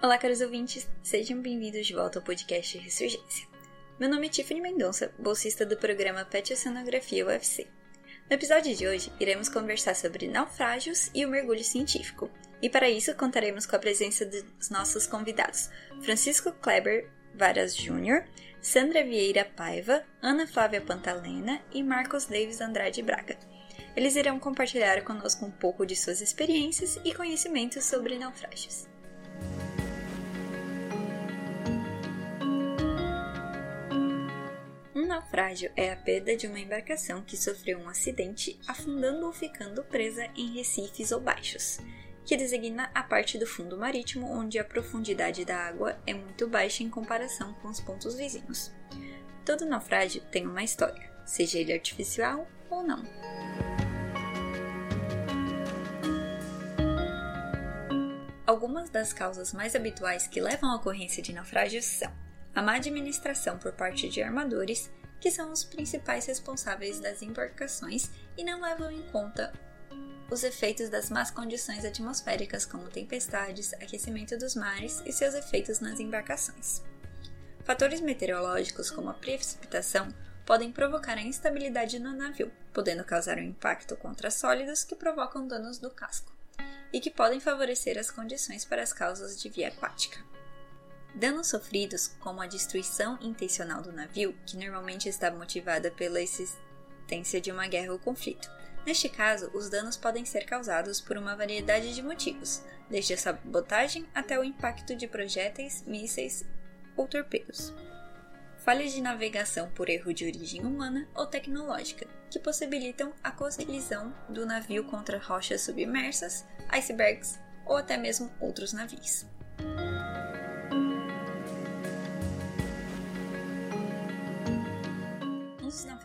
Olá, caros ouvintes, sejam bem-vindos de volta ao podcast Ressurgência. Meu nome é Tiffany Mendonça, bolsista do programa Pet Oceanografia UFC. No episódio de hoje, iremos conversar sobre naufrágios e o mergulho científico. E para isso, contaremos com a presença dos nossos convidados, Francisco Kleber Varas Júnior, Sandra Vieira Paiva, Ana Flávia Pantalena e Marcos Davis Andrade Braga. Eles irão compartilhar conosco um pouco de suas experiências e conhecimentos sobre naufrágios. Naufrágio é a perda de uma embarcação que sofreu um acidente, afundando ou ficando presa em recifes ou baixos, que designa a parte do fundo marítimo onde a profundidade da água é muito baixa em comparação com os pontos vizinhos. Todo naufrágio tem uma história, seja ele artificial ou não. Algumas das causas mais habituais que levam à ocorrência de naufrágios são a má administração por parte de armadores, que são os principais responsáveis das embarcações e não levam em conta os efeitos das más condições atmosféricas, como tempestades, aquecimento dos mares e seus efeitos nas embarcações. Fatores meteorológicos, como a precipitação, podem provocar a instabilidade no navio, podendo causar um impacto contra sólidos que provocam danos do casco, e que podem favorecer as condições para as causas de via aquática. Danos sofridos, como a destruição intencional do navio, que normalmente está motivada pela existência de uma guerra ou conflito. Neste caso, os danos podem ser causados por uma variedade de motivos, desde a sabotagem até o impacto de projéteis, mísseis ou torpedos. Falhas de navegação por erro de origem humana ou tecnológica, que possibilitam a colisão do navio contra rochas submersas, icebergs ou até mesmo outros navios.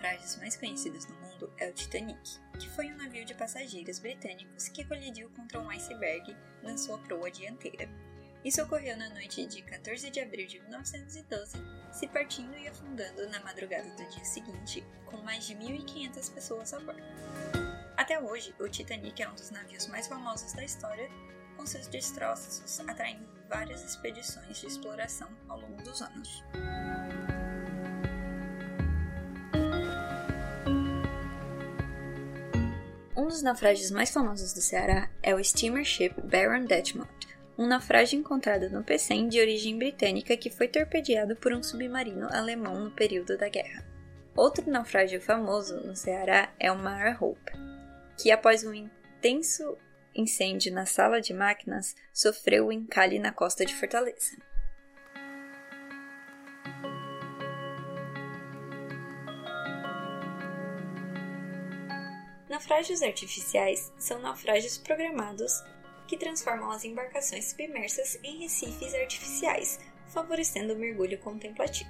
Naufrágios mais conhecidos no mundo é o Titanic, que foi um navio de passageiros britânicos que colidiu contra um iceberg na sua proa dianteira. Isso ocorreu na noite de 14 de abril de 1912, se partindo e afundando na madrugada do dia seguinte, com mais de 1.500 pessoas a bordo. Até hoje, o Titanic é um dos navios mais famosos da história, com seus destroços atraindo várias expedições de exploração ao longo dos anos. Dos naufrágios mais famosos do Ceará é o steamer ship Baron Detmond, um naufrágio encontrado no Pecém de origem britânica que foi torpedeado por um submarino alemão no período da guerra. Outro naufrágio famoso no Ceará é o Mara Hope, que após um intenso incêndio na sala de máquinas sofreu o encalhe na costa de Fortaleza. Naufrágios artificiais são naufrágios programados que transformam as embarcações submersas em recifes artificiais, favorecendo o mergulho contemplativo.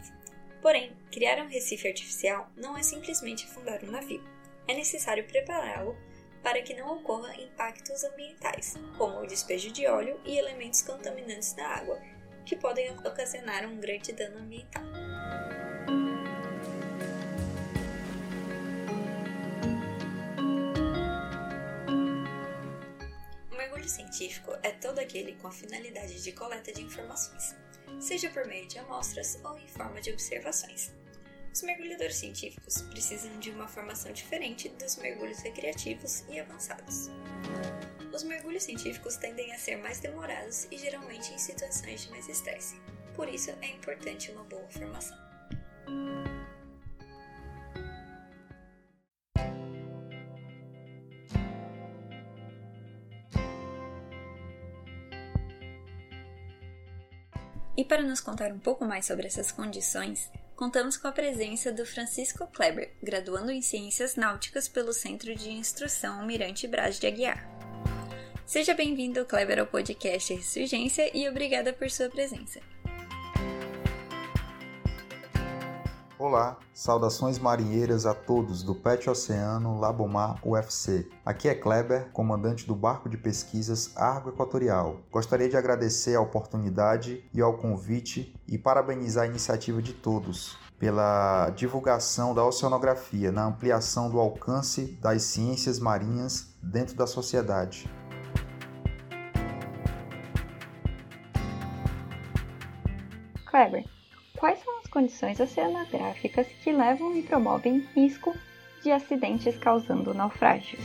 Porém, criar um recife artificial não é simplesmente afundar um navio. É necessário prepará-lo para que não ocorra impactos ambientais, como o despejo de óleo e elementos contaminantes da água, que podem ocasionar um grande dano ambiental. Mergulho científico é todo aquele com a finalidade de coleta de informações, seja por meio de amostras ou em forma de observações. Os mergulhadores científicos precisam de uma formação diferente dos mergulhos recreativos e avançados. Os mergulhos científicos tendem a ser mais demorados e geralmente em situações de mais estresse, por isso é importante uma boa formação. Para nos contar um pouco mais sobre essas condições, contamos com a presença do Francisco Kleber, graduando em Ciências Náuticas pelo Centro de Instrução Almirante Braz de Aguiar. Seja bem-vindo, Kleber, ao podcast Ressurgência e obrigada por sua presença. Olá, saudações marinheiras a todos do PET Oceano Labomar UFC. Aqui é Kleber, comandante do barco de pesquisas Argo Equatorial. Gostaria de agradecer a oportunidade e ao convite e parabenizar a iniciativa de todos pela divulgação da oceanografia na ampliação do alcance das ciências marinhas dentro da sociedade. Kleber, condições oceanográficas que levam e promovem risco de acidentes causando naufrágios?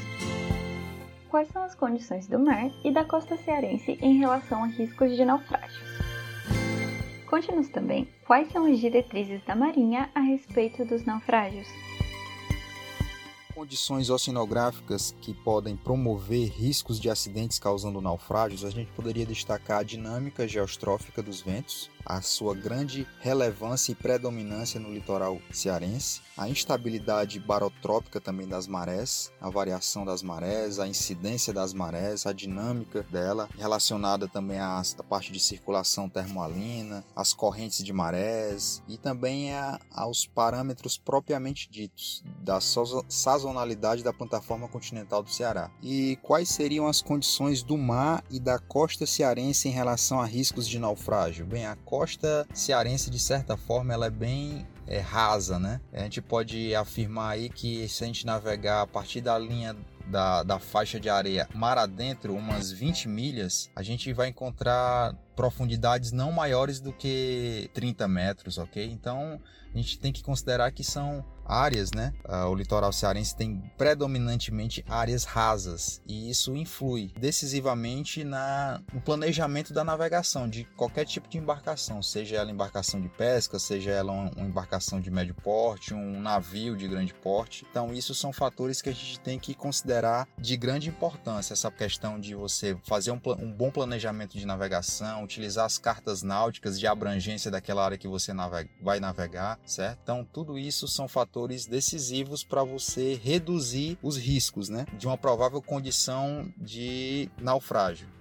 Quais são as condições do mar e da costa cearense em relação a riscos de naufrágios? Conte-nos também quais são as diretrizes da Marinha a respeito dos naufrágios condições oceanográficas que podem promover riscos de acidentes causando naufrágios, a gente poderia destacar a dinâmica geostrófica dos ventos, a sua grande relevância e predominância no litoral cearense, a instabilidade barotrópica também das marés, a variação das marés, a incidência das marés, a dinâmica dela, relacionada também à parte de circulação termoalina, as correntes de marés e também a, aos parâmetros propriamente ditos da sazonalidade da plataforma continental do Ceará. E quais seriam as condições do mar e da costa cearense em relação a riscos de naufrágio? Bem, a costa costa cearense, de certa forma, ela é bem é, rasa, né? A gente pode afirmar aí que se a gente navegar a partir da linha da, da faixa de areia mar adentro, umas 20 milhas, a gente vai encontrar profundidades não maiores do que 30 metros, ok? Então a gente tem que considerar que são áreas, né? Uh, o litoral cearense tem predominantemente áreas rasas e isso influi decisivamente na, no planejamento da navegação de qualquer tipo de embarcação, seja ela embarcação de pesca, seja ela uma, uma embarcação de médio porte, um navio de grande porte. Então, isso são fatores que a gente tem que considerar de grande importância. Essa questão de você fazer um, um bom planejamento de navegação, utilizar as cartas náuticas de abrangência daquela área que você navega, vai navegar, certo? Então, tudo isso são fatores decisivos para você reduzir os riscos né, de uma provável condição de naufrágio.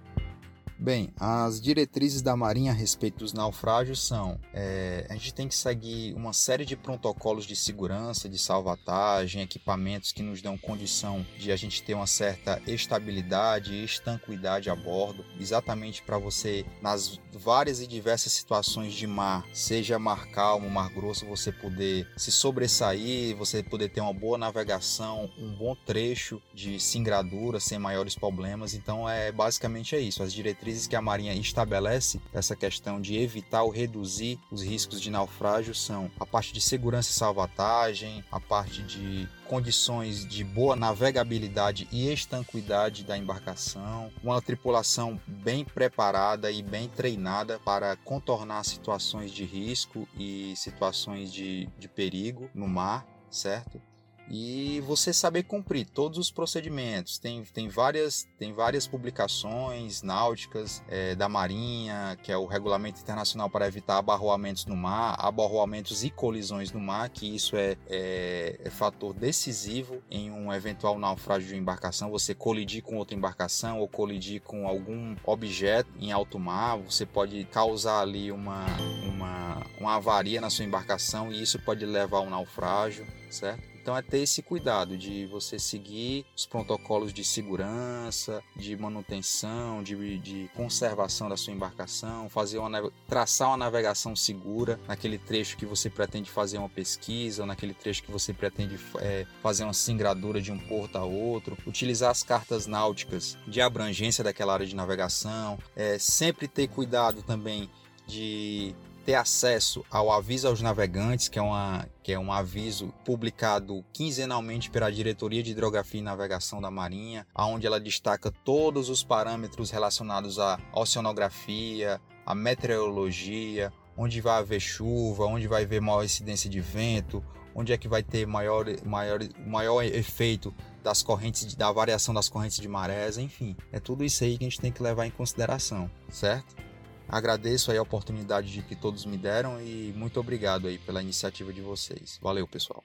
Bem, as diretrizes da Marinha a respeito dos naufrágios são: é, a gente tem que seguir uma série de protocolos de segurança, de salvatagem, equipamentos que nos dão condição de a gente ter uma certa estabilidade e estanquidade a bordo, exatamente para você, nas várias e diversas situações de mar, seja mar calmo, mar grosso, você poder se sobressair, você poder ter uma boa navegação, um bom trecho de singradura sem maiores problemas. Então, é basicamente é isso. As diretrizes diretrizes que a Marinha estabelece essa questão de evitar ou reduzir os riscos de naufrágio são a parte de segurança e salvatagem, a parte de condições de boa navegabilidade e estanquidade da embarcação, uma tripulação bem preparada e bem treinada para contornar situações de risco e situações de, de perigo no mar, certo? E você saber cumprir todos os procedimentos. Tem, tem, várias, tem várias publicações náuticas é, da Marinha, que é o Regulamento Internacional para Evitar Abarroamentos no Mar, abarroamentos e colisões no mar, que isso é, é, é fator decisivo em um eventual naufrágio de embarcação. Você colidir com outra embarcação ou colidir com algum objeto em alto mar, você pode causar ali uma, uma, uma avaria na sua embarcação e isso pode levar a um naufrágio, certo? Então é ter esse cuidado de você seguir os protocolos de segurança, de manutenção, de, de conservação da sua embarcação, fazer uma, traçar uma navegação segura naquele trecho que você pretende fazer uma pesquisa, ou naquele trecho que você pretende é, fazer uma singradura de um porto a outro, utilizar as cartas náuticas de abrangência daquela área de navegação, é, sempre ter cuidado também de ter acesso ao aviso aos navegantes, que é, uma, que é um aviso publicado quinzenalmente pela Diretoria de Hidrografia e Navegação da Marinha, onde ela destaca todos os parâmetros relacionados à oceanografia, à meteorologia, onde vai haver chuva, onde vai haver maior incidência de vento, onde é que vai ter maior, maior, maior efeito das correntes, da variação das correntes de marés, enfim. É tudo isso aí que a gente tem que levar em consideração, certo? Agradeço aí a oportunidade de que todos me deram e muito obrigado aí pela iniciativa de vocês. Valeu, pessoal.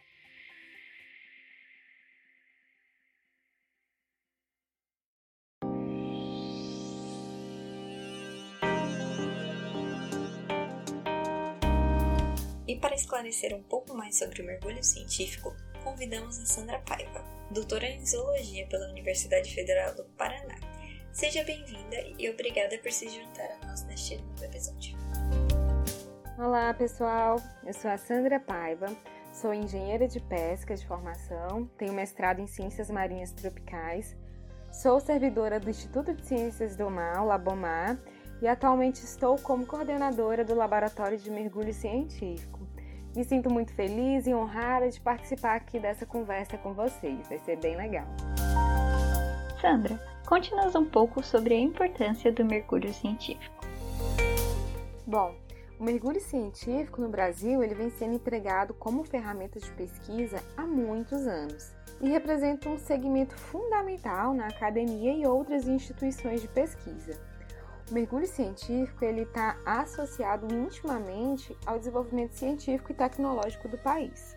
E para esclarecer um pouco mais sobre o mergulho científico, convidamos a Sandra Paiva, doutora em Zoologia pela Universidade Federal do Paraná Seja bem-vinda e obrigada por se juntar a nós neste novo episódio. Olá, pessoal. Eu sou a Sandra Paiva, sou engenheira de pesca de formação, tenho mestrado em Ciências Marinhas Tropicais, sou servidora do Instituto de Ciências do Mar, Labomar, e atualmente estou como coordenadora do Laboratório de Mergulho Científico. Me sinto muito feliz e honrada de participar aqui dessa conversa com vocês, vai ser bem legal. Sandra, conte-nos um pouco sobre a importância do mergulho científico. Bom, o mergulho científico no Brasil ele vem sendo empregado como ferramenta de pesquisa há muitos anos e representa um segmento fundamental na academia e outras instituições de pesquisa. O mergulho científico ele está associado intimamente ao desenvolvimento científico e tecnológico do país.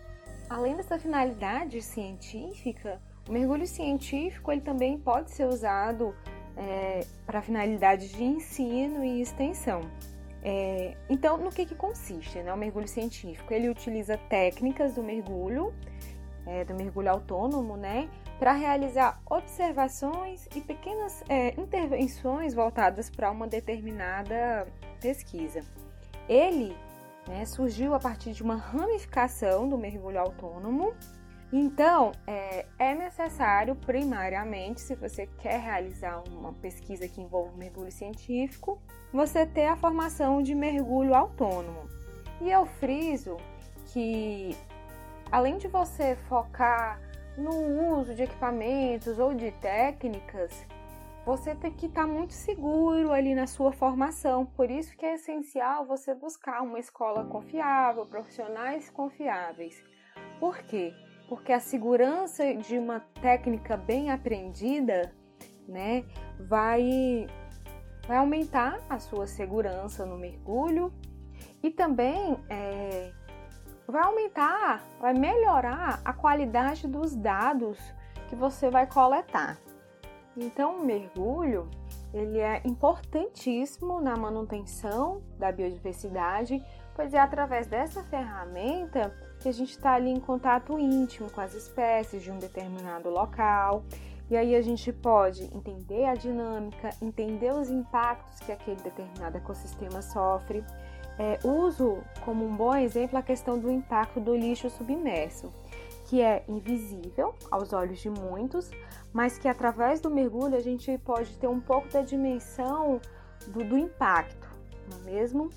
Além dessa finalidade científica, o mergulho científico ele também pode ser usado é, para finalidades de ensino e extensão. É, então, no que, que consiste né, o mergulho científico? Ele utiliza técnicas do mergulho, é, do mergulho autônomo, né, para realizar observações e pequenas é, intervenções voltadas para uma determinada pesquisa. Ele né, surgiu a partir de uma ramificação do mergulho autônomo então, é, é, necessário, primariamente, se você quer realizar uma pesquisa que envolve mergulho científico, você ter a formação de mergulho autônomo. E eu friso que, além de você focar no uso de equipamentos ou de técnicas, você tem que estar muito seguro ali na sua formação. Por isso que é essencial você buscar uma escola confiável, profissionais confiáveis. Por quê? Porque a segurança de uma técnica bem aprendida, né, vai, vai aumentar a sua segurança no mergulho e também é, vai aumentar, vai melhorar a qualidade dos dados que você vai coletar. Então, o mergulho ele é importantíssimo na manutenção da biodiversidade, pois é através dessa ferramenta que a gente está ali em contato íntimo com as espécies de um determinado local. E aí a gente pode entender a dinâmica, entender os impactos que aquele determinado ecossistema sofre. É, uso como um bom exemplo a questão do impacto do lixo submerso, que é invisível aos olhos de muitos, mas que através do mergulho a gente pode ter um pouco da dimensão do, do impacto, não é mesmo?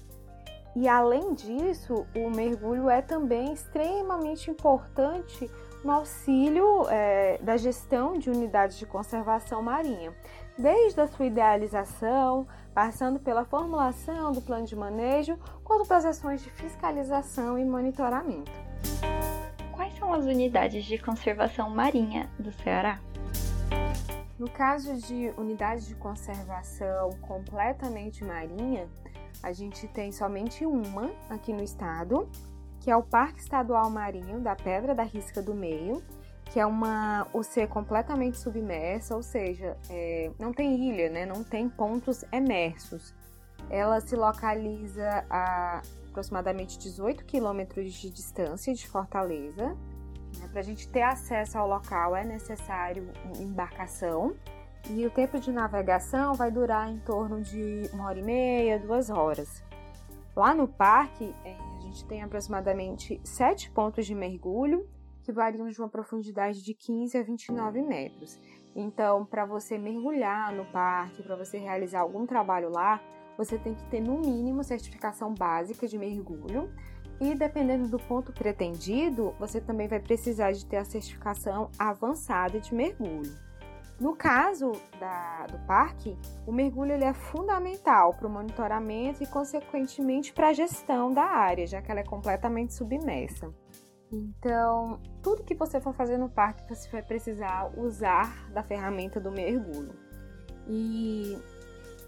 E além disso, o mergulho é também extremamente importante no auxílio é, da gestão de unidades de conservação marinha, desde a sua idealização, passando pela formulação do plano de manejo, quanto para as ações de fiscalização e monitoramento. Quais são as unidades de conservação marinha do Ceará? No caso de unidade de conservação completamente marinha, a gente tem somente uma aqui no estado, que é o Parque Estadual Marinho da Pedra da Risca do Meio, que é uma UC completamente submersa, ou seja, é, não tem ilha, né? não tem pontos emersos. Ela se localiza a aproximadamente 18 quilômetros de distância de Fortaleza. Né? Para a gente ter acesso ao local é necessário embarcação e o tempo de navegação vai durar em torno de uma hora e meia, duas horas. Lá no parque, é, a gente tem aproximadamente sete pontos de mergulho que variam de uma profundidade de 15 a 29 metros. Então, para você mergulhar no parque, para você realizar algum trabalho lá, você tem que ter no mínimo certificação básica de mergulho. E dependendo do ponto pretendido, você também vai precisar de ter a certificação avançada de mergulho. No caso da, do parque, o mergulho ele é fundamental para o monitoramento e, consequentemente, para a gestão da área, já que ela é completamente submersa. Então, tudo que você for fazer no parque, você vai precisar usar da ferramenta do mergulho. E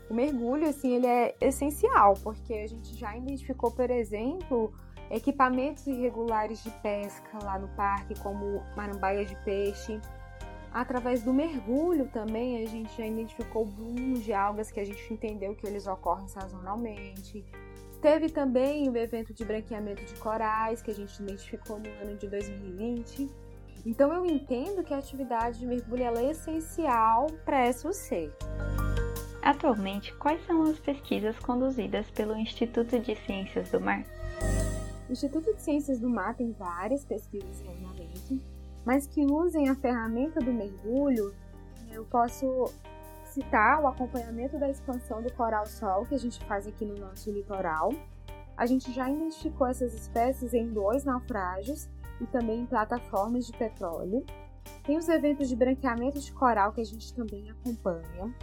o mergulho, assim, ele é essencial, porque a gente já identificou, por exemplo, equipamentos irregulares de pesca lá no parque, como marambaias de peixe, Através do mergulho também a gente já identificou blooms de algas que a gente entendeu que eles ocorrem sazonalmente. Teve também o evento de branqueamento de corais que a gente identificou no ano de 2020. Então eu entendo que a atividade de mergulho é essencial para SUC. Atualmente, quais são as pesquisas conduzidas pelo Instituto de Ciências do Mar? O Instituto de Ciências do Mar tem várias pesquisas em andamento mas que usem a ferramenta do mergulho, eu posso citar o acompanhamento da expansão do coral-sol que a gente faz aqui no nosso litoral. A gente já identificou essas espécies em dois naufrágios e também em plataformas de petróleo. Tem os eventos de branqueamento de coral que a gente também acompanha.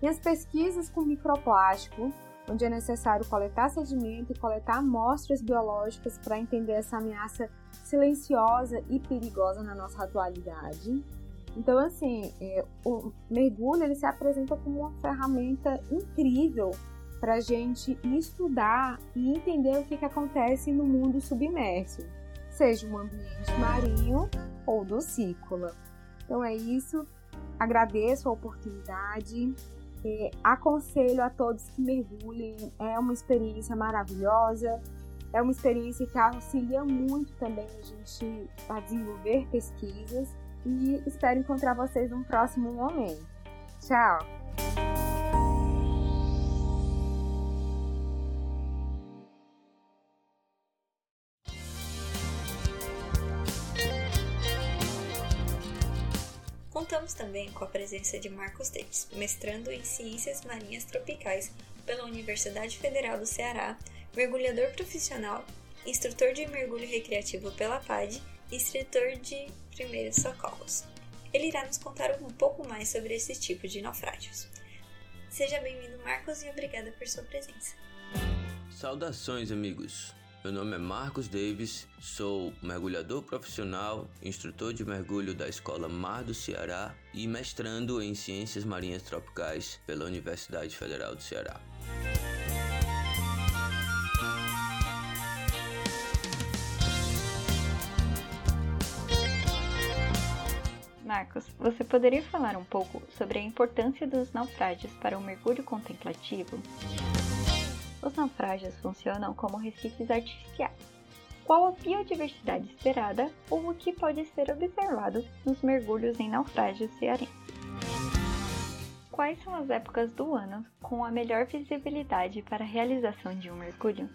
Tem as pesquisas com microplástico, onde é necessário coletar sedimento e coletar amostras biológicas para entender essa ameaça silenciosa e perigosa na nossa atualidade. Então, assim, é, o mergulho ele se apresenta como uma ferramenta incrível para a gente estudar e entender o que, que acontece no mundo submerso, seja um ambiente marinho ou do cícola. Então é isso. Agradeço a oportunidade. É, aconselho a todos que mergulhem. É uma experiência maravilhosa. É uma experiência que auxilia muito também a gente a desenvolver pesquisas. E espero encontrar vocês num próximo momento. Tchau! Contamos também com a presença de Marcos Davis, mestrando em Ciências Marinhas Tropicais pela Universidade Federal do Ceará, mergulhador profissional, instrutor de mergulho recreativo pela PAD e instrutor de primeiros socorros. Ele irá nos contar um pouco mais sobre esse tipo de naufrágios. Seja bem-vindo, Marcos, e obrigada por sua presença. Saudações, amigos! Meu nome é Marcos Davis, sou mergulhador profissional, instrutor de mergulho da Escola Mar do Ceará e mestrando em Ciências Marinhas Tropicais pela Universidade Federal do Ceará. Marcos, você poderia falar um pouco sobre a importância dos naufrágios para o mergulho contemplativo? Os naufrágios funcionam como recifes artificiais. Qual a biodiversidade esperada ou o que pode ser observado nos mergulhos em naufrágios cearenses? Quais são as épocas do ano com a melhor visibilidade para a realização de um mergulho?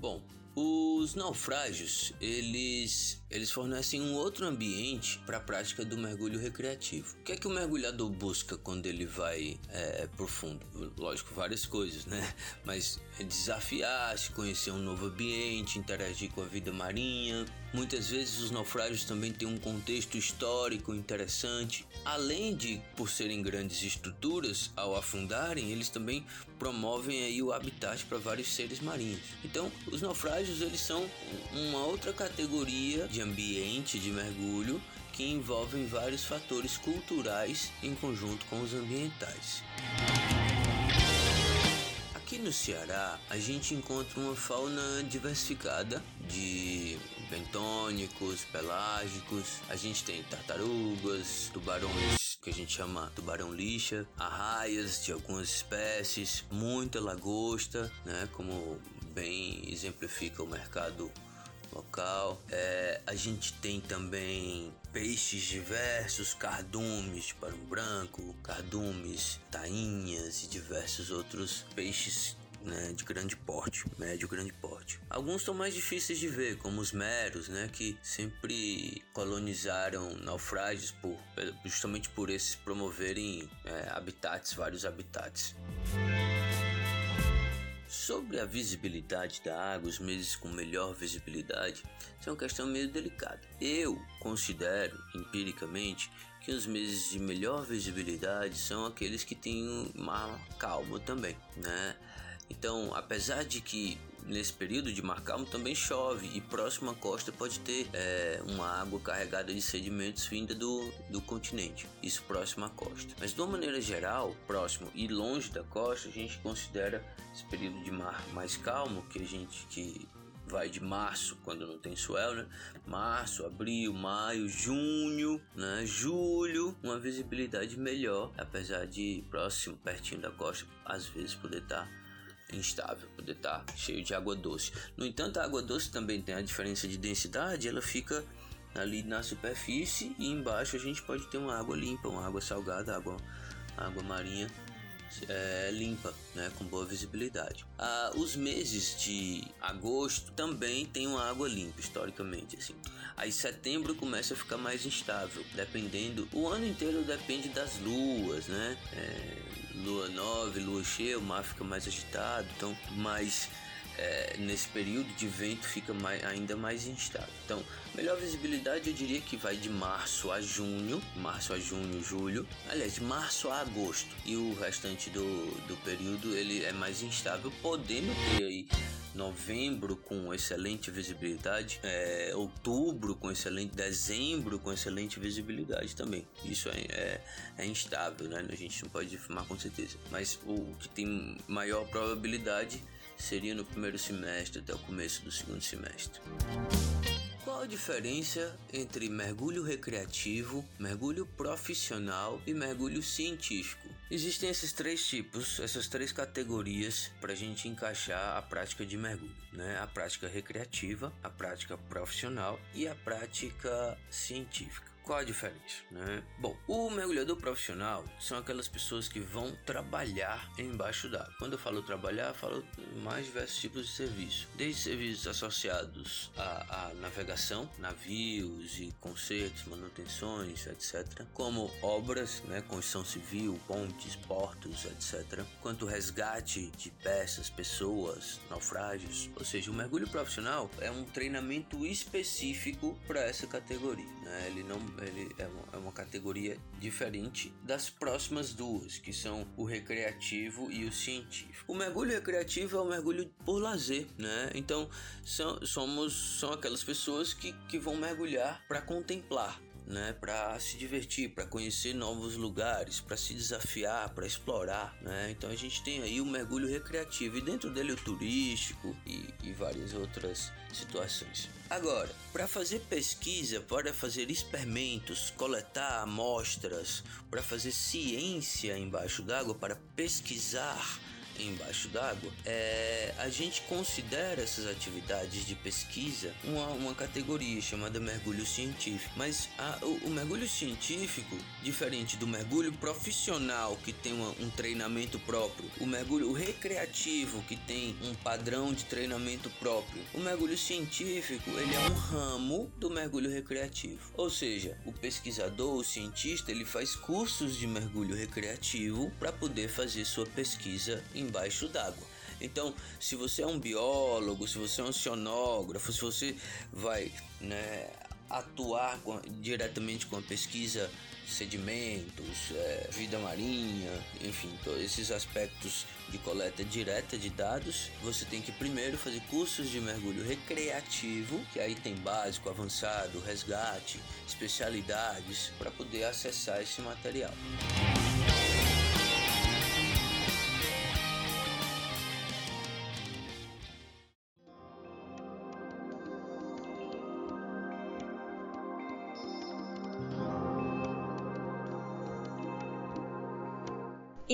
Bom, os naufrágios, eles, eles fornecem um outro ambiente para a prática do mergulho recreativo. O que é que o mergulhador busca quando ele vai é, profundo? Lógico, várias coisas, né? Mas é desafiar-se, conhecer um novo ambiente, interagir com a vida marinha. Muitas vezes os naufrágios também têm um contexto histórico interessante. Além de, por serem grandes estruturas, ao afundarem, eles também promovem aí o habitat para vários seres marinhos. Então, os naufrágios eles são uma outra categoria de ambiente de mergulho que envolvem vários fatores culturais em conjunto com os ambientais. Aqui no Ceará, a gente encontra uma fauna diversificada de bentônicos, pelágicos. A gente tem tartarugas, tubarões que a gente chama tubarão lixa, arraias de algumas espécies, muita lagosta, né, como bem exemplifica o mercado local. É, a gente tem também peixes diversos, cardumes de barão branco, cardumes, tainhas e diversos outros peixes né, de grande porte, médio grande porte. Alguns são mais difíceis de ver, como os meros, né, que sempre colonizaram naufrágios por, justamente por esses promoverem é, habitats, vários habitats. Sobre a visibilidade da água, os meses com melhor visibilidade, isso é uma questão meio delicada. Eu considero, empiricamente, que os meses de melhor visibilidade são aqueles que têm mar calmo também, né? Então, apesar de que nesse período de mar calmo também chove e próximo à costa pode ter é, uma água carregada de sedimentos vinda do, do continente, isso próximo à costa. Mas de uma maneira geral, próximo e longe da costa, a gente considera esse período de mar mais calmo que a gente que vai de março, quando não tem swell, né? Março, abril, maio, junho, né? Julho, uma visibilidade melhor, apesar de próximo, pertinho da costa, às vezes poder estar tá instável, poder estar tá cheio de água doce. No entanto, a água doce também tem a diferença de densidade, ela fica ali na superfície e embaixo a gente pode ter uma água limpa, uma água salgada, água, água marinha é, limpa, né, com boa visibilidade. Ah, os meses de agosto também tem uma água limpa, historicamente, assim. Aí setembro começa a ficar mais instável, dependendo. O ano inteiro depende das luas, né? É, lua nova, lua cheia, o mar fica mais agitado, então mais é, nesse período de vento fica mais, ainda mais instável. Então, melhor visibilidade eu diria que vai de março a junho, março a junho, julho, aliás, de março a agosto. E o restante do, do período ele é mais instável, podendo ter aí novembro com excelente visibilidade, é, outubro com excelente, dezembro com excelente visibilidade também. Isso é, é, é, instável, né? A gente não pode afirmar com certeza. Mas o que tem maior probabilidade seria no primeiro semestre até o começo do segundo semestre. Qual a diferença entre mergulho recreativo, mergulho profissional e mergulho científico? Existem esses três tipos, essas três categorias para a gente encaixar a prática de mergulho, né? A prática recreativa, a prática profissional e a prática científica. Qual a diferença, né? Bom, o mergulhador profissional são aquelas pessoas que vão trabalhar embaixo d'água. Quando eu falo trabalhar, falo mais diversos tipos de serviço, desde serviços associados à, à navegação, navios e consertos, manutenções, etc., como obras, né, construção civil, pontes, portos, etc., quanto resgate de peças, pessoas, naufrágios. Ou seja, o mergulho profissional é um treinamento específico para essa categoria. Né? Ele não ele é uma, é uma categoria diferente das próximas duas, que são o recreativo e o científico. O mergulho recreativo é o mergulho por lazer, né? Então são, somos são aquelas pessoas que, que vão mergulhar para contemplar, né, para se divertir, para conhecer novos lugares, para se desafiar, para explorar, né? Então a gente tem aí o mergulho recreativo e dentro dele o turístico e, e várias outras situações. Agora, para fazer pesquisa, para fazer experimentos, coletar amostras, para fazer ciência embaixo d'água, para pesquisar embaixo d'água, é, a gente considera essas atividades de pesquisa uma, uma categoria chamada mergulho científico. Mas a, o, o, mergulho científico, diferente do mergulho profissional, que tem uma, um treinamento próprio, o mergulho recreativo, que tem um padrão de treinamento próprio, o mergulho científico ele é um ramo do mergulho recreativo. Ou seja, o pesquisador, o cientista, ele faz cursos de mergulho recreativo para poder fazer sua pesquisa em embaixo d'água. Então, se você é um biólogo, se você é um oceanógrafo, se você vai né, atuar com, diretamente com a pesquisa sedimentos, é, vida marinha, enfim, todos esses aspectos de coleta direta de dados, você tem que primeiro fazer cursos de mergulho recreativo, que aí tem básico, avançado, resgate, especialidades, para poder acessar esse material.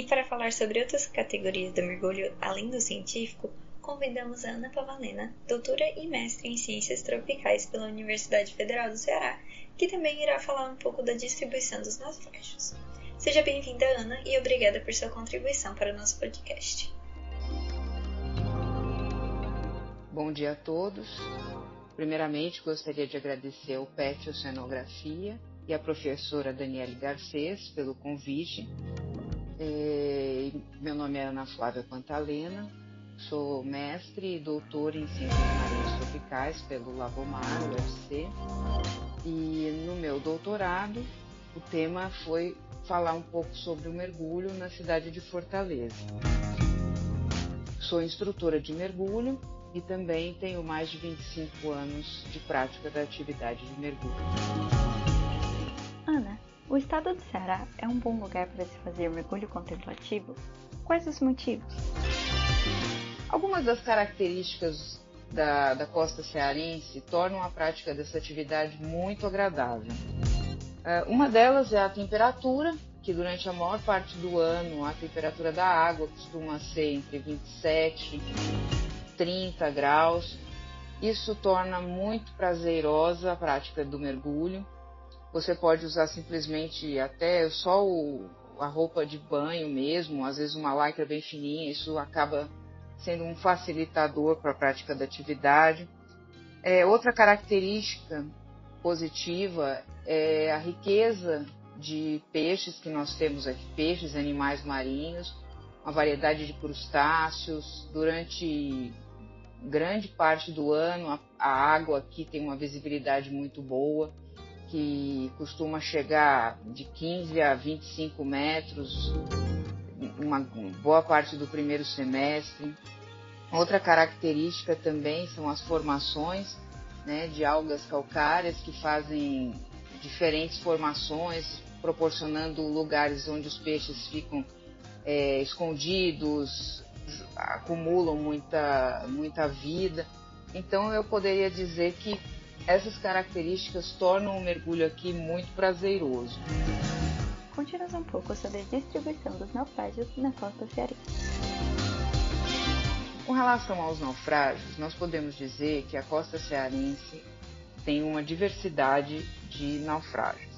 Para falar sobre outras categorias do mergulho além do científico, convidamos a Ana Pavalena, doutora e mestre em Ciências Tropicais pela Universidade Federal do Ceará, que também irá falar um pouco da distribuição dos naufrágios. Seja bem-vinda, Ana, e obrigada por sua contribuição para o nosso podcast. Bom dia a todos. Primeiramente, gostaria de agradecer ao PET Oceanografia e à professora Daniele Garcês pelo convite meu nome é Ana Flávia Pantalena, sou mestre e doutor em Ciências Marinhas Tropicais pelo Labomar, UFC. E no meu doutorado, o tema foi falar um pouco sobre o mergulho na cidade de Fortaleza. Sou instrutora de mergulho e também tenho mais de 25 anos de prática da atividade de mergulho. Ana, o estado do Ceará é um bom lugar para se fazer mergulho contemplativo? Quais os motivos? Algumas das características da, da costa cearense tornam a prática dessa atividade muito agradável. É, uma delas é a temperatura, que durante a maior parte do ano a temperatura da água costuma ser entre 27 e 30 graus. Isso torna muito prazerosa a prática do mergulho. Você pode usar simplesmente até só o, a roupa de banho mesmo, às vezes uma lycra bem fininha, isso acaba sendo um facilitador para a prática da atividade. É, outra característica positiva é a riqueza de peixes que nós temos aqui, peixes, animais marinhos, uma variedade de crustáceos. Durante grande parte do ano, a, a água aqui tem uma visibilidade muito boa, que costuma chegar de 15 a 25 metros, uma boa parte do primeiro semestre. Outra característica também são as formações né, de algas calcárias que fazem diferentes formações, proporcionando lugares onde os peixes ficam é, escondidos, acumulam muita, muita vida. Então eu poderia dizer que essas características tornam o mergulho aqui muito prazeroso. Conte-nos um pouco sobre a distribuição dos naufrágios na costa cearense. Com relação aos naufrágios, nós podemos dizer que a costa cearense tem uma diversidade de naufrágios.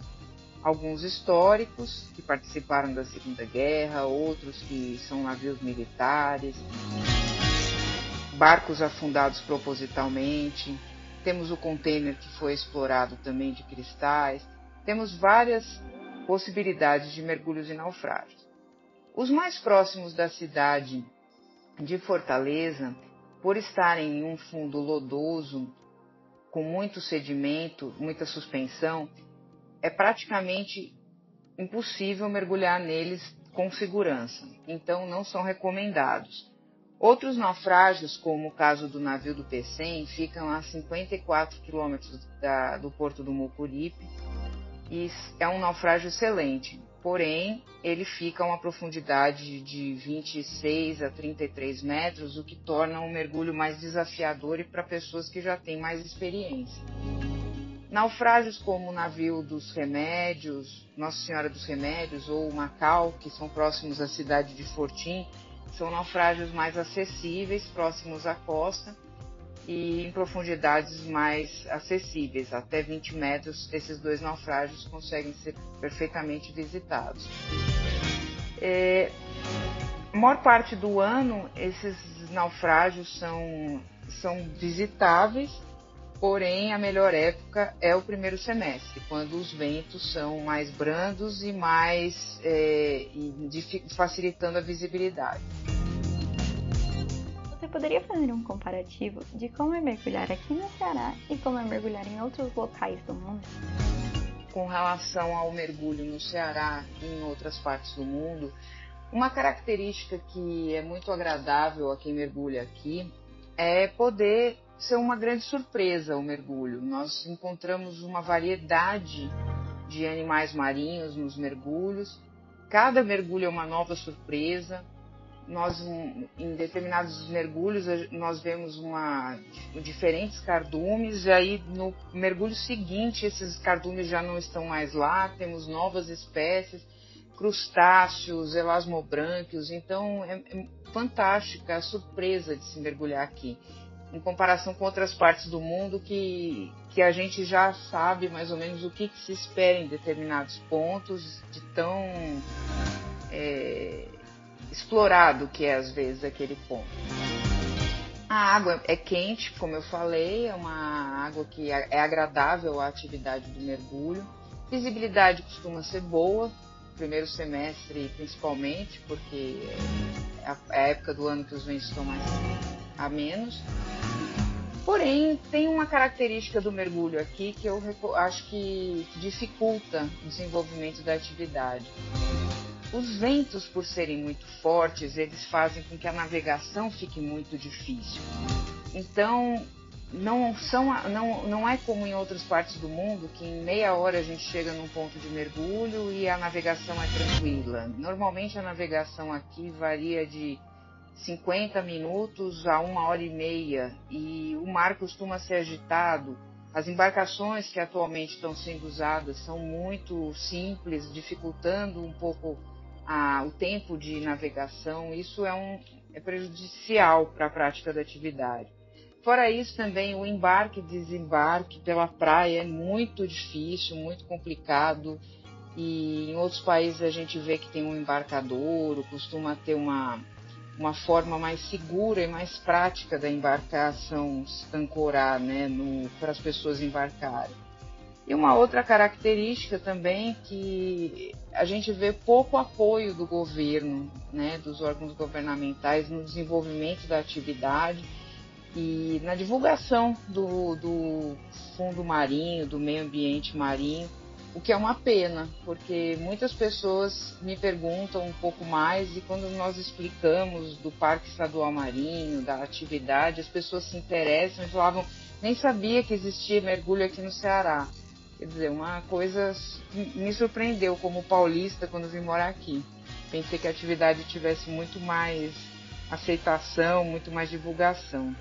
Alguns históricos, que participaram da Segunda Guerra, outros que são navios militares, barcos afundados propositalmente, temos o container que foi explorado também de cristais, temos várias possibilidades de mergulhos e naufrágios. Os mais próximos da cidade de Fortaleza, por estarem em um fundo lodoso, com muito sedimento, muita suspensão, é praticamente impossível mergulhar neles com segurança, então não são recomendados. Outros naufrágios, como o caso do navio do Pecém, ficam a 54 quilômetros do porto do Mocuripe e é um naufrágio excelente porém ele fica a uma profundidade de 26 a 33 metros, o que torna o mergulho mais desafiador e para pessoas que já têm mais experiência. Naufrágios como o navio dos Remédios, Nossa Senhora dos Remédios ou Macau, que são próximos à cidade de Fortim, são naufrágios mais acessíveis, próximos à costa e em profundidades mais acessíveis, até 20 metros, esses dois naufrágios conseguem ser perfeitamente visitados. É, a maior parte do ano, esses naufrágios são, são visitáveis, porém a melhor época é o primeiro semestre, quando os ventos são mais brandos e mais é, facilitando a visibilidade. Você poderia fazer um comparativo de como é mergulhar aqui no Ceará e como é mergulhar em outros locais do mundo? Com relação ao mergulho no Ceará e em outras partes do mundo, uma característica que é muito agradável a quem mergulha aqui é poder ser uma grande surpresa o mergulho. Nós encontramos uma variedade de animais marinhos nos mergulhos. Cada mergulho é uma nova surpresa nós em determinados mergulhos nós vemos uma diferentes cardumes e aí no mergulho seguinte esses cardumes já não estão mais lá temos novas espécies crustáceos elasmobrânquios então é, é fantástica a surpresa de se mergulhar aqui em comparação com outras partes do mundo que, que a gente já sabe mais ou menos o que, que se espera em determinados pontos de tão é, explorado que é às vezes aquele ponto. A água é quente, como eu falei, é uma água que é, é agradável à atividade do mergulho. Visibilidade costuma ser boa, primeiro semestre principalmente, porque é a época do ano que os ventos estão mais a menos. Porém, tem uma característica do mergulho aqui que eu acho que dificulta o desenvolvimento da atividade. Os ventos, por serem muito fortes, eles fazem com que a navegação fique muito difícil. Então, não, são, não, não é como em outras partes do mundo, que em meia hora a gente chega num ponto de mergulho e a navegação é tranquila. Normalmente a navegação aqui varia de 50 minutos a uma hora e meia e o mar costuma ser agitado. As embarcações que atualmente estão sendo usadas são muito simples, dificultando um pouco a, o tempo de navegação, isso é, um, é prejudicial para a prática da atividade. Fora isso, também o embarque e desembarque pela praia é muito difícil, muito complicado. e em outros países a gente vê que tem um embarcadouro, costuma ter uma, uma forma mais segura e mais prática da embarcação ancorar né, para as pessoas embarcarem. E uma outra característica também que a gente vê pouco apoio do governo, né, dos órgãos governamentais no desenvolvimento da atividade e na divulgação do, do fundo marinho, do meio ambiente marinho, o que é uma pena, porque muitas pessoas me perguntam um pouco mais e quando nós explicamos do Parque Estadual Marinho, da atividade, as pessoas se interessam e falavam, nem sabia que existia mergulho aqui no Ceará. Quer dizer, uma coisa me surpreendeu como paulista quando vim morar aqui. Pensei que a atividade tivesse muito mais aceitação, muito mais divulgação.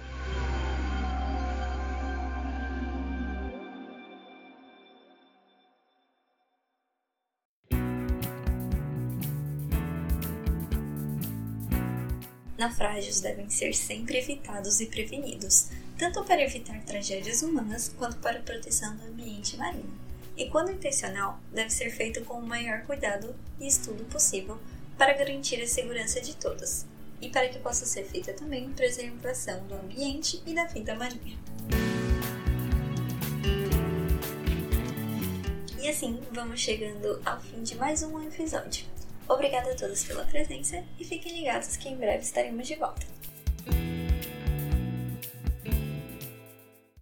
Naufrágios devem ser sempre evitados e prevenidos, tanto para evitar tragédias humanas quanto para a proteção do ambiente marinho. E quando intencional, deve ser feito com o maior cuidado e estudo possível para garantir a segurança de todos, e para que possa ser feita também preservação do ambiente e da vida marinha. E assim vamos chegando ao fim de mais um episódio. Obrigada a todos pela presença e fiquem ligados que em breve estaremos de volta.